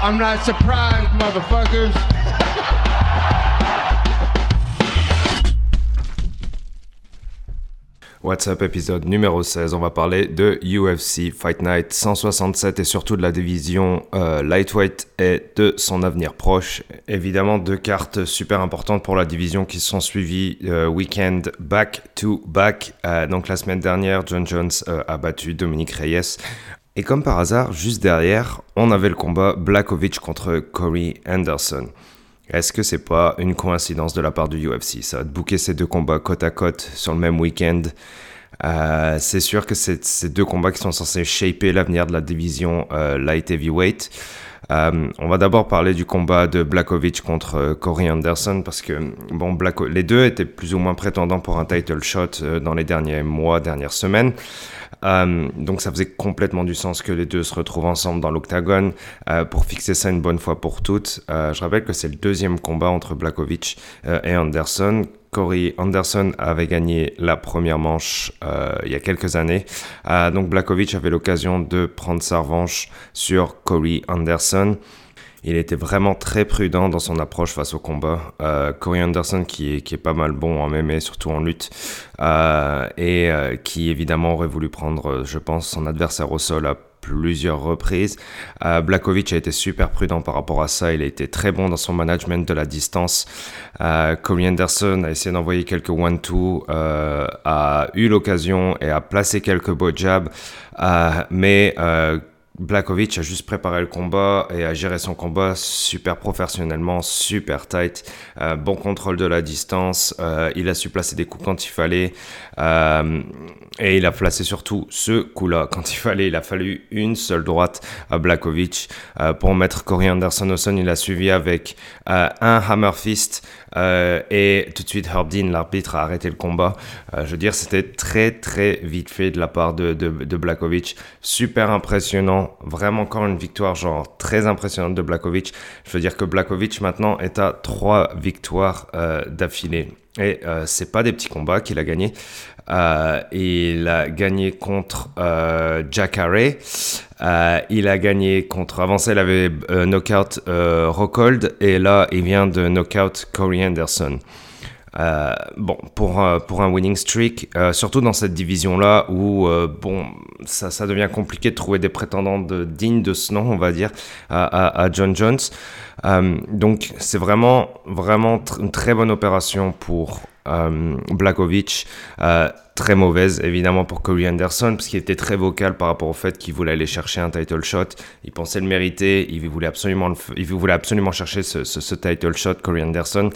I'm not surprised, motherfuckers. What's Up épisode numéro 16, on va parler de UFC Fight Night 167 et surtout de la division euh, lightweight et de son avenir proche. Évidemment deux cartes super importantes pour la division qui sont suivies euh, week-end back to back. Euh, donc la semaine dernière, John Jones a battu Dominique Reyes. Et comme par hasard, juste derrière, on avait le combat Blakovic contre Corey Anderson. Est-ce que c'est pas une coïncidence de la part du UFC, ça, de booker ces deux combats côte à côte sur le même week-end? Euh, c'est sûr que c'est ces deux combats qui sont censés shaper l'avenir de la division euh, light heavyweight. Euh, on va d'abord parler du combat de Blakovic contre Corey Anderson parce que bon, les deux étaient plus ou moins prétendants pour un title shot dans les derniers mois, dernières semaines. Euh, donc ça faisait complètement du sens que les deux se retrouvent ensemble dans l'octagone euh, pour fixer ça une bonne fois pour toutes. Euh, je rappelle que c'est le deuxième combat entre Blakovic et Anderson. Corey Anderson avait gagné la première manche il y a quelques années. donc Blakovic avait l'occasion de prendre sa revanche sur Corey Anderson. Il était vraiment très prudent dans son approche face au combat. Euh, Corey Anderson, qui est, pas mal bon en MMA, surtout en lutte, euh, et euh, qui évidemment aurait voulu prendre, je pense, son adversaire au sol à plusieurs reprises. Euh, Blakovic a été super prudent par rapport à ça. Il a été très bon dans son management de la distance. Euh, Corey Anderson a essayé d'envoyer quelques one-two, euh, a eu l'occasion et a placé quelques beaux jabs, mais Blakovic a juste préparé le combat et a géré son combat super professionnellement, super tight, euh, bon contrôle de la distance, euh, il a su placer des coups quand il fallait euh, et il a placé surtout ce coup-là quand il fallait. Il a fallu une seule droite à Blakovic pour mettre Corey Anderson au sol. Il a suivi avec un hammer fist et tout de suite Herb Dean, l'arbitre, a arrêté le combat. je veux dire, c'était très très vite fait de la part de, de, de Blakovic, super impressionnant vraiment encore une victoire genre très impressionnante de Blakovic. Je veux dire que Blakovic maintenant est à trois victoires euh, d'affilée. Et euh, c'est pas des petits combats qu'il a gagné. Euh, il a gagné contre euh, Jack Harry. Euh, il a gagné contre. Avant ça, il avait knockout Rockhold. Et là, il vient de knockout Corey Anderson. Euh, bon, pour, euh, pour un winning streak, euh, surtout dans cette division-là où bon, ça, ça devient compliqué de trouver des prétendants dignes de ce nom, on va dire, à, à, John Jones. Donc c'est vraiment, vraiment une très bonne opération pour Blakovic. très mauvaise évidemment pour Corey Anderson parce qu'il était très vocal par rapport au fait qu'il voulait aller chercher un title shot. Il pensait le mériter, il voulait absolument, il voulait absolument chercher ce title shot, Corey Anderson.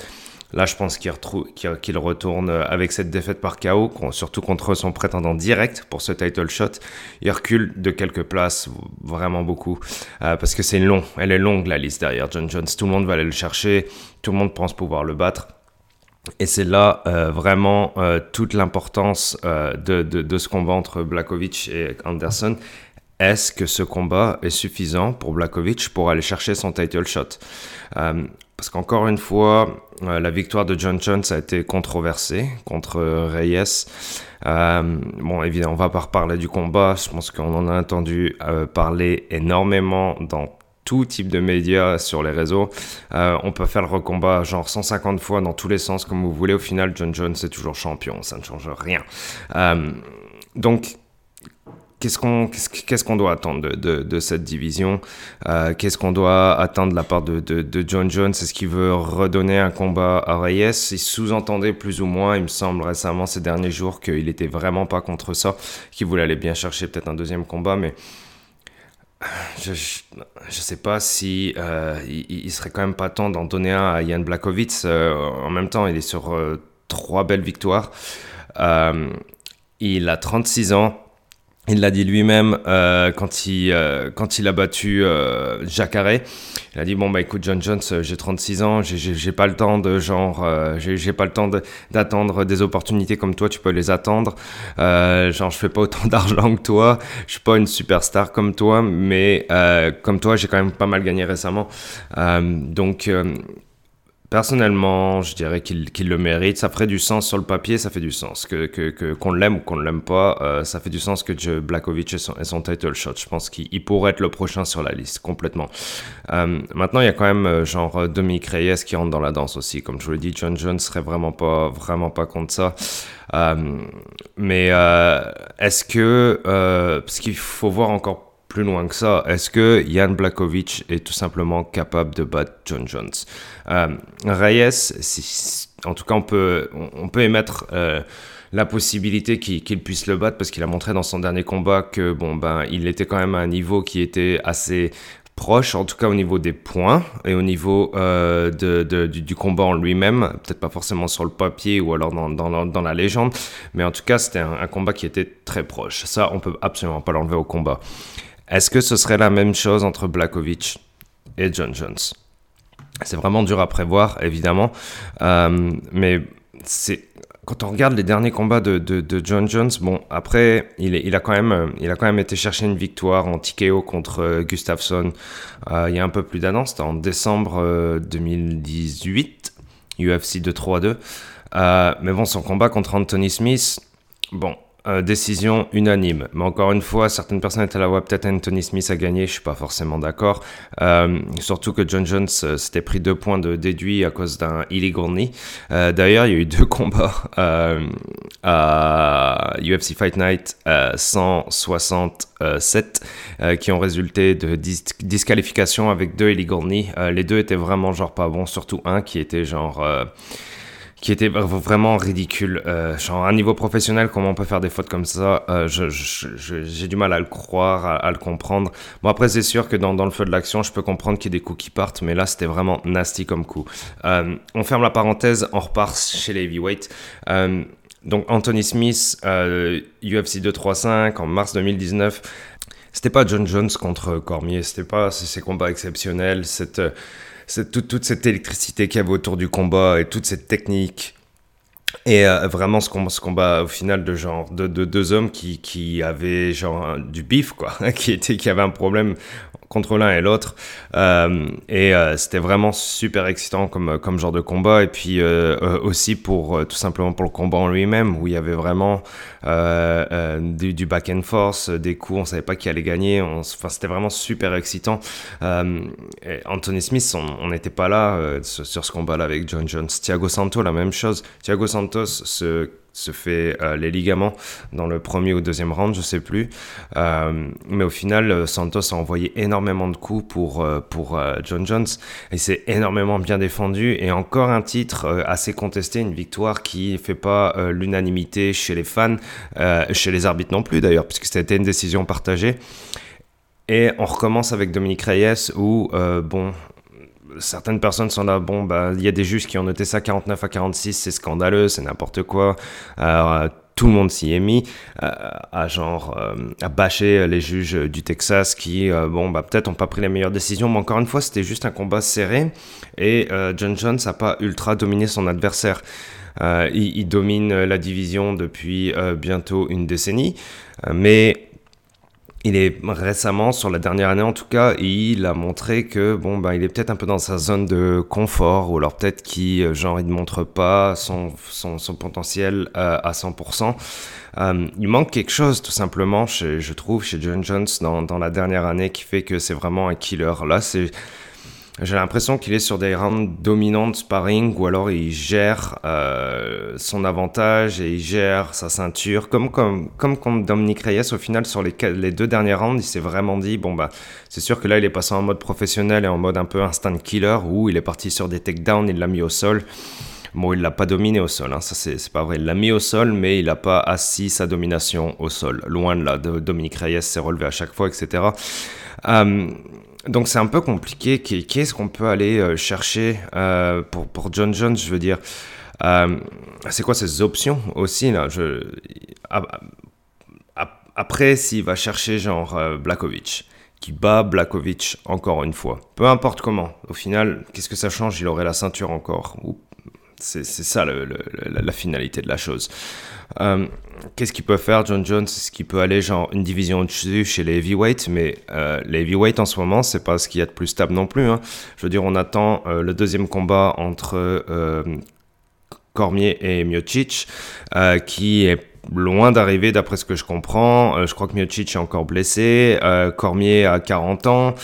Là, je pense qu'il qu qu retourne avec cette défaite par KO, surtout contre son prétendant direct pour ce title shot. Il recule de quelques places, vraiment beaucoup, euh, parce que c'est long, elle est longue la liste derrière John Jones. Tout le monde va aller le chercher, tout le monde pense pouvoir le battre. Et c'est là euh, vraiment euh, toute l'importance de, de, ce combat entre Blakovic et Anderson. Est-ce que ce combat est suffisant pour Blakovic pour aller chercher son title shot? Parce qu'encore une fois, euh, la victoire de John Jones a été controversée contre Reyes. Euh, bon, évidemment, on va pas reparler du combat. Je pense qu'on en a entendu euh, parler énormément dans tout type de médias sur les réseaux. Euh, on peut faire le recombat genre 150 fois dans tous les sens comme vous voulez. Au final, John Jones est toujours champion. Ça ne change rien. Euh, donc, qu'est-ce qu'on qu'est-ce qu'on doit attendre de, cette division euh, Qu'est-ce qu'on doit attendre de la part de, de, John Jones? Est-ce qu'il veut redonner un combat à Reyes? Il sous-entendait plus ou moins, il me semble récemment ces derniers jours, qu'il était vraiment pas contre ça, qu'il voulait aller bien chercher peut-être un deuxième combat, mais je, je, je, sais pas si euh, il, serait quand même pas temps d'en donner un à Jan Blachowicz. Euh, en même temps, il est sur euh, trois belles victoires. Il a 36 ans. Il l'a dit lui-même euh, quand, il, euh, quand il a battu euh, Jacare. Il a dit bon bah écoute John Jones, euh, j'ai 36 ans, j'ai pas le temps de genre, j'ai pas le temps d'attendre de, des opportunités comme toi, tu peux les attendre. Genre je fais pas autant d'argent que toi, je suis pas une superstar comme toi, mais comme toi j'ai quand même pas mal gagné récemment. donc personnellement, je dirais qu'il le mérite. Ça ferait du sens sur le papier, ça fait du sens. Que qu'on l'aime ou qu'on ne l'aime pas, euh, ça fait du sens que Joe Blakovic ait son, title shot. Je pense qu'il pourrait être le prochain sur la liste, complètement. Euh, maintenant, il y a quand même euh, genre Dominique Reyes qui rentre dans la danse aussi. Comme je vous l'ai dit, John Jones serait vraiment pas, vraiment pas contre ça. mais est-ce que... parce qu'il faut voir encore plus loin que ça, est-ce que Jan Blakovic est tout simplement capable de battre John Jones? Euh, Reyes, en tout cas, on peut, on, peut émettre euh, la possibilité qu'il puisse le battre parce qu'il a montré dans son dernier combat que bon ben il était quand même à un niveau qui était assez proche, en tout cas au niveau des points et au niveau euh, du, combat en lui-même, peut-être pas forcément sur le papier ou alors dans, dans, dans la légende, mais en tout cas c'était un, un, combat qui était très proche. Ça, on peut absolument pas l'enlever au combat. Est-ce que ce serait la même chose entre Blakovic et John Jones? C'est vraiment dur à prévoir, évidemment. Euh, mais c'est quand on regarde les derniers combats de, John Jones, bon, après, il, il, a quand même, il a quand même été chercher une victoire en TKO contre euh, Gustafsson euh, il y a un peu plus d'un an, c'était en décembre 2018, UFC 2-3-2. mais bon, son combat contre Anthony Smith, bon, euh, décision unanime. Mais encore une fois, certaines personnes étaient là, ouais, peut-être Anthony Smith a gagné, je suis pas forcément d'accord. Euh, surtout que John Jones euh, s'était pris deux points de déduit à cause d'un illegal knee. D'ailleurs, il y a eu deux combats à UFC Fight Night 167 qui ont résulté de disqualification avec deux illegal knee. les deux étaient vraiment genre pas bons, surtout un qui était genre qui était vraiment ridicule. Euh, genre, à un niveau professionnel, comment on peut faire des fautes comme ça euh, J'ai du mal à le croire, à, le comprendre. Bon, après, c'est sûr que dans, le feu de l'action, je peux comprendre qu'il y ait des coups qui partent, mais là, c'était vraiment nasty comme coup. Euh, on ferme la parenthèse, on repart chez les heavyweights. Euh, donc, Anthony Smith, UFC 235 en mars 2019. C'était pas John Jones contre Cormier, c'était pas ces combats exceptionnels, cette toute, toute, cette électricité qu'il y avait autour du combat et toute cette technique. Et euh, vraiment ce combat, au final de genre de, deux hommes qui, qui avaient genre du bif quoi, qui était qui avait un problème contre l'un et l'autre. Euh, et euh, c'était vraiment super excitant comme, comme genre de combat. Et puis euh, aussi pour tout simplement pour le combat en lui-même, où il y avait vraiment du, back and force, des coups, on savait pas qui allait gagner. Enfin, c'était vraiment super excitant. Anthony Smith, on n'était pas là sur, ce combat-là avec John Jones. Thiago Santos, la même chose. Thiago Santos se se fait euh, les ligaments dans le premier ou deuxième round, je sais plus. Euh, mais au final, euh, Santos a envoyé énormément de coups pour, John Jones et s'est énormément bien défendu. Et encore un titre assez contesté, une victoire qui fait pas l'unanimité chez les fans, chez les arbitres non plus d'ailleurs, puisque c'était une décision partagée. Et on recommence avec Dominique Reyes où, bon, certaines personnes sont là, bon, bah, il y a des juges qui ont noté ça 49 à 46, c'est scandaleux, c'est n'importe quoi. Euh, tout le monde s'y est mis euh, à genre euh, à bâcher les juges du Texas qui bon bah peut-être ont pas pris les meilleures décisions mais encore une fois c'était juste un combat serré et John Jones n'a pas ultra dominé son adversaire il, il, domine la division depuis bientôt une décennie mais il est récemment, sur la dernière année en tout cas, il a montré que bon ben il est peut-être un peu dans sa zone de confort ou alors peut-être qu'il euh, genre il ne montre pas son, son, son potentiel euh, à 100%. Euh, il manque quelque chose tout simplement, je trouve, chez John Jones dans, dans la dernière année qui fait que c'est vraiment un killer. Là, c'est j'ai l'impression qu'il est sur des rounds dominants de sparring ou alors il gère euh, son avantage et il gère sa ceinture. Comme, comme, comme Reyes, au final, sur les, les deux derniers rounds, il s'est vraiment dit bon, bah, c'est sûr que là, il est passé en mode professionnel et en mode un peu instant killer où il est parti sur des takedowns, il l'a mis au sol. Bon, il l'a pas dominé au sol, hein, ça c'est pas vrai. Il l'a mis au sol, mais il n'a pas assis sa domination au sol. Loin de là, Dominique Reyes s'est relevé à chaque fois, etc. Euh, donc c'est un peu compliqué. Qu'est-ce qu'on peut aller euh, chercher euh, pour, John Jones Je veux dire, euh, c'est quoi ces options aussi là? Après, s'il va chercher genre Blakovic, qui bat Blakovic encore une fois, peu importe comment, au final, qu'est-ce que ça change? Il aurait la ceinture encore. C'est ça la, finalité de la chose. Euh, qu'est-ce qu'il peut faire, John Jones? Est-ce qu'il peut aller genre une division au-dessus chez les heavyweights? Mais euh, les heavyweights en ce moment, c'est pas ce qu'il y a de plus stable non plus. Hein. Je veux dire, on attend euh, le deuxième combat entre Cormier et Miocic, qui est loin d'arriver d'après ce que je comprends. je crois que Miocic est encore blessé, Cormier a 40 ans.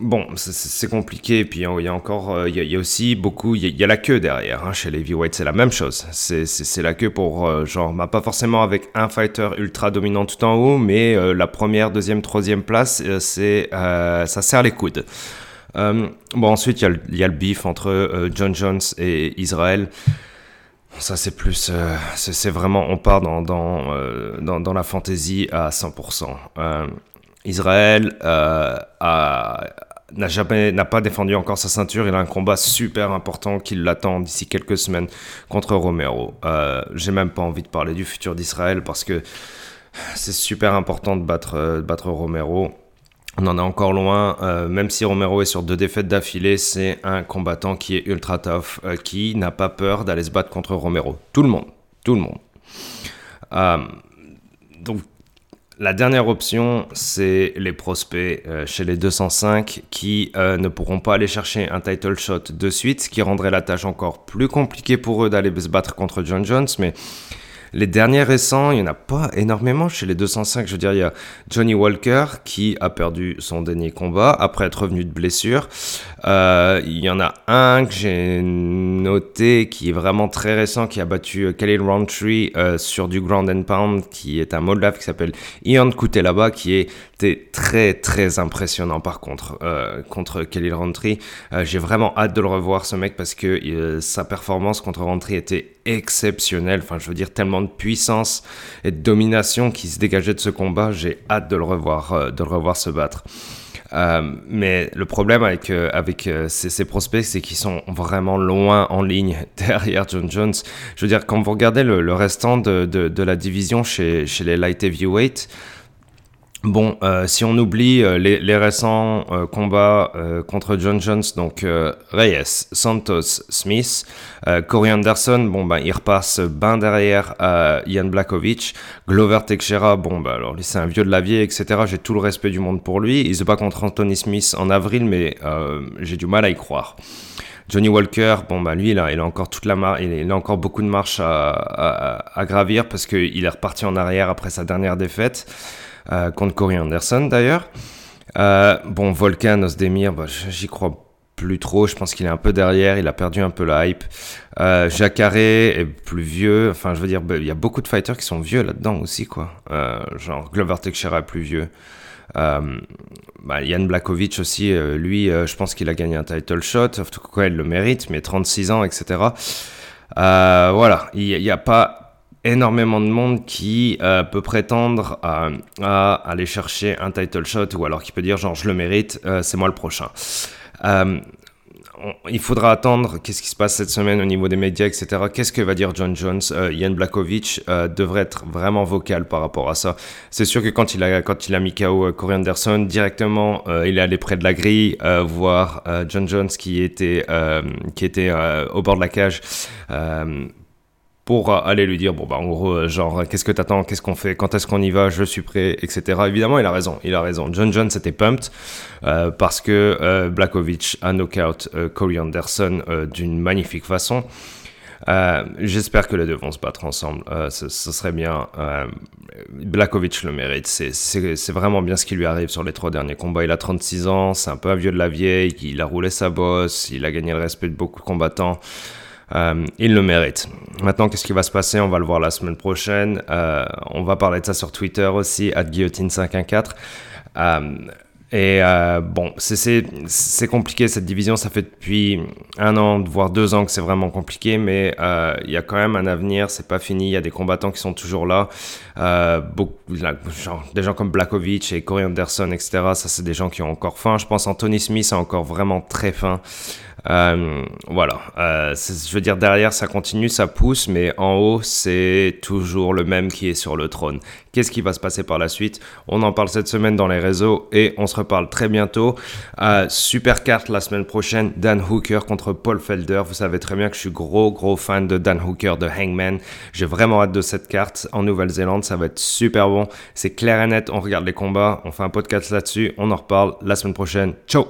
Bon, c'est compliqué. Puis il y a encore, euh, il y, a aussi beaucoup, il y, a la queue derrière. Hein, chez les heavyweights, c'est la même chose. C'est la queue pour euh, genre, bah, pas forcément avec un fighter ultra dominant tout en haut, mais euh, la première, deuxième, troisième place, ça sert les coudes. bon, ensuite il y, a le beef entre John Jones et Israël. Ça c'est plus, c'est vraiment, on part dans la fantaisie à 100%. Israël euh, n'a jamais n'a pas défendu encore sa ceinture. Il a un combat super important qui l'attend d'ici quelques semaines contre Romero. Euh, J'ai même pas envie de parler du futur d'Israël parce que c'est super important de battre, euh, battre Romero. On en est encore loin, euh, même si Romero est sur deux défaites d'affilée, c'est un combattant qui est ultra tough, qui n'a pas peur d'aller se battre contre Romero. Tout le monde, tout le monde. donc la dernière option, c'est les prospects euh, chez les 205 qui euh, ne pourront pas aller chercher un title shot de suite, ce qui rendrait la tâche encore plus compliquée pour eux d'aller se battre contre John Jones. Mais les derniers récents, il n'y en a pas énormément chez les 205. Je veux dire, il y a Johnny Walker qui a perdu son dernier combat après être revenu de blessure. Euh, il y en a un que j'ai noté qui est vraiment très récent, qui a battu euh, Khalil Roundtree euh, sur du ground and pound, qui est un Moldave qui s'appelle Ian Kutelaba, qui était très très impressionnant par contre contre Khalil Roundtree. j'ai vraiment hâte de le revoir ce mec parce que sa performance contre Roundtree était exceptionnelle. Enfin, je veux dire tellement de puissance et de domination qui se dégageait de ce combat. J'ai hâte de le revoir, de le revoir se battre. Euh, mais le problème avec, euh, avec euh, ces, prospects, c'est qu'ils sont vraiment loin en ligne derrière John Jones. Je veux dire, quand vous regardez le, restant de, de, de, la division chez, chez les light heavyweight, Bon, euh, si on oublie euh, les, les, récents euh, combats contre John Jones, donc Reyes, Santos, Smith, Corey Anderson, bon ben il repasse ben derrière Ian Blakovic, Glover Teixeira, bon ben alors lui c'est un vieux de la vieille, etc. J'ai tout le respect du monde pour lui. Il se bat contre Anthony Smith en avril, mais j'ai du mal à y croire. Johnny Walker, bon bah lui a, il a encore toute la il, a encore beaucoup de marche à, à, à gravir parce qu'il est reparti en arrière après sa dernière défaite. Euh, contre Corey Anderson d'ailleurs. Euh, bon, Volkan, Osdemir, bah, j'y crois plus trop. Je pense qu'il est un peu derrière. Il a perdu un peu la hype. Euh, est plus vieux. Enfin, je veux dire, bah, il y a beaucoup de fighters qui sont vieux là-dedans aussi, quoi. Euh, genre Glover Teixeira est plus vieux. Euh, bah, Yann Blakovic aussi, lui, je pense qu'il a gagné un title shot. En tout cas, il le mérite, mais 36 ans, etc. voilà, il n'y a, pas énormément de monde qui euh, peut prétendre à, aller chercher un title shot ou alors qui peut dire genre je le mérite, euh, c'est moi le prochain. Euh, il faudra attendre qu'est-ce qui se passe cette semaine au niveau des médias, etc. Qu'est-ce que va dire John Jones Ian Blakovic devrait être vraiment vocal par rapport à ça. C'est sûr que quand il a, quand il a mis KO Corey Anderson, directement, il est allé près de la grille, voir John Jones qui était, qui était au bord de la cage pour aller lui dire bon bah en gros euh, genre qu'est-ce que t'attends qu'est-ce qu'on fait quand est-ce qu'on y va je suis prêt etc évidemment il a raison il a raison. John Jones était pumped euh, parce que euh, Blakovic a knockout euh, Corey Anderson euh, d'une magnifique façon. J'espère que les deux vont se battre ensemble ce, serait bien Blakovic le mérite. C'est vraiment bien ce qui lui arrive sur les trois derniers combats. Il a 36 ans c'est un peu un vieux de la vieille il a roulé sa bosse il a gagné le respect de beaucoup de combattants euh, il le mérite. Maintenant, qu'est-ce qui va se passer? On va le voir la semaine prochaine. Euh, on va parler de ça sur Twitter aussi, at guillotine514. Euh, et euh, bon, c'est compliqué cette division. Ça fait depuis un an, voire deux ans que c'est vraiment compliqué, mais il y a quand même un avenir. C'est pas fini. Il y a des combattants qui sont toujours là. Des gens comme Blakovic et Corey Anderson, etc. Ça, c'est des gens qui ont encore faim. Je pense Anthony Smith a encore vraiment très faim. Euh, voilà. Euh, je veux dire, derrière, ça continue, ça pousse, mais en haut, c'est toujours le même qui est sur le trône. Qu'est-ce qui va se passer par la suite? On en parle cette semaine dans les réseaux et on se reparle très bientôt. Euh, super carte la semaine prochaine, Dan Hooker contre Paul Felder. Vous savez très bien que je suis gros, gros fan de Dan Hooker, de Hangman. J'ai vraiment hâte de cette carte en Nouvelle-Zélande. Ça va être super bon. C'est clair et net. On regarde les combats. On fait un podcast là-dessus. On en reparle la semaine prochaine. Ciao